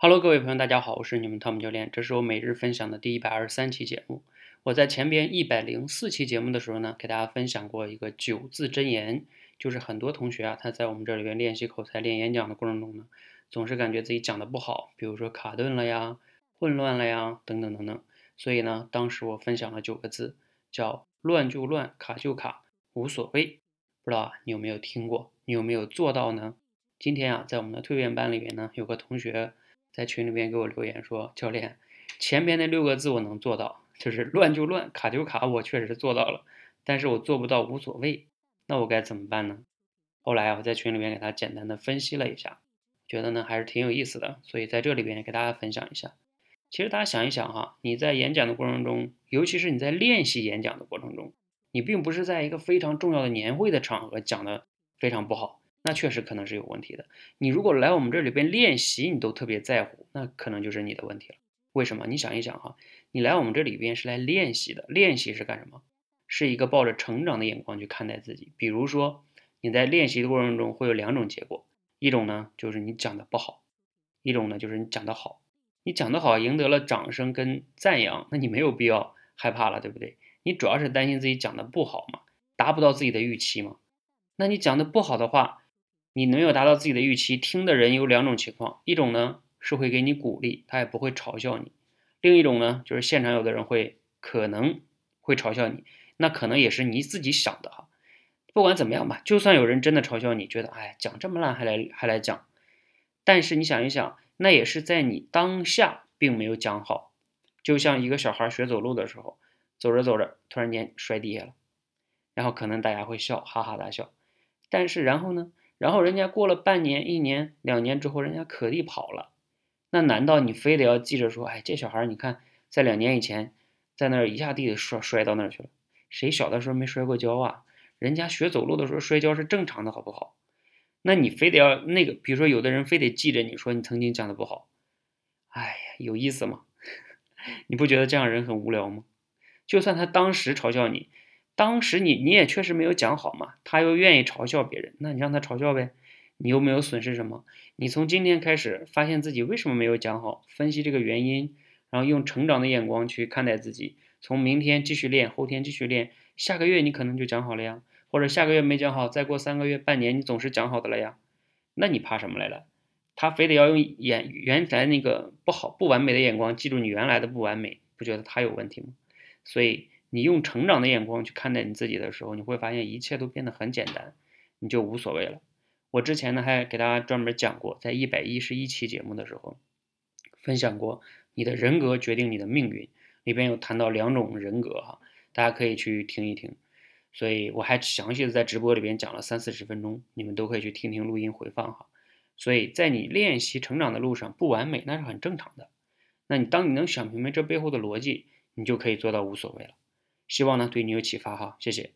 Hello，各位朋友，大家好，我是你们汤姆教练，这是我每日分享的第一百二十三期节目。我在前边一百零四期节目的时候呢，给大家分享过一个九字真言，就是很多同学啊，他在我们这里边练习口才、练演讲的过程中呢，总是感觉自己讲的不好，比如说卡顿了呀、混乱了呀，等等等等。所以呢，当时我分享了九个字，叫乱就乱，卡就卡，无所谓。不知道你有没有听过？你有没有做到呢？今天啊，在我们的蜕变班里面呢，有个同学。在群里面给我留言说：“教练，前边那六个字我能做到，就是乱就乱，卡就卡，我确实做到了，但是我做不到无所谓，那我该怎么办呢？”后来我在群里面给他简单的分析了一下，觉得呢还是挺有意思的，所以在这里边给大家分享一下。其实大家想一想哈，你在演讲的过程中，尤其是你在练习演讲的过程中，你并不是在一个非常重要的年会的场合讲的非常不好。那确实可能是有问题的。你如果来我们这里边练习，你都特别在乎，那可能就是你的问题了。为什么？你想一想哈，你来我们这里边是来练习的，练习是干什么？是一个抱着成长的眼光去看待自己。比如说你在练习的过程中会有两种结果，一种呢就是你讲的不好，一种呢就是你讲的好。你讲的好，赢得了掌声跟赞扬，那你没有必要害怕了，对不对？你主要是担心自己讲的不好嘛，达不到自己的预期嘛。那你讲的不好的话，你没有达到自己的预期，听的人有两种情况，一种呢是会给你鼓励，他也不会嘲笑你；另一种呢就是现场有的人会可能会嘲笑你，那可能也是你自己想的哈。不管怎么样吧，就算有人真的嘲笑你，觉得哎讲这么烂还来还来讲，但是你想一想，那也是在你当下并没有讲好，就像一个小孩学走路的时候，走着走着突然间摔地下了，然后可能大家会笑，哈哈大笑，但是然后呢？然后人家过了半年、一年、两年之后，人家可地跑了，那难道你非得要记着说，哎，这小孩你看，在两年以前，在那儿一下地摔摔到那儿去了，谁小的时候没摔过跤啊？人家学走路的时候摔跤是正常的，好不好？那你非得要那个，比如说有的人非得记着你说你曾经讲的不好，哎呀，有意思吗？你不觉得这样人很无聊吗？就算他当时嘲笑你。当时你你也确实没有讲好嘛，他又愿意嘲笑别人，那你让他嘲笑呗，你又没有损失什么。你从今天开始发现自己为什么没有讲好，分析这个原因，然后用成长的眼光去看待自己。从明天继续练，后天继续练，下个月你可能就讲好了呀，或者下个月没讲好，再过三个月、半年你总是讲好的了呀。那你怕什么来了？他非得要用眼原来那个不好、不完美的眼光记住你原来的不完美，不觉得他有问题吗？所以。你用成长的眼光去看待你自己的时候，你会发现一切都变得很简单，你就无所谓了。我之前呢还给大家专门讲过，在一百一十一期节目的时候，分享过你的人格决定你的命运，里边有谈到两种人格哈，大家可以去听一听。所以我还详细的在直播里边讲了三四十分钟，你们都可以去听听录音回放哈。所以在你练习成长的路上不完美那是很正常的，那你当你能想明白这背后的逻辑，你就可以做到无所谓了。希望呢对你有启发哈，谢谢。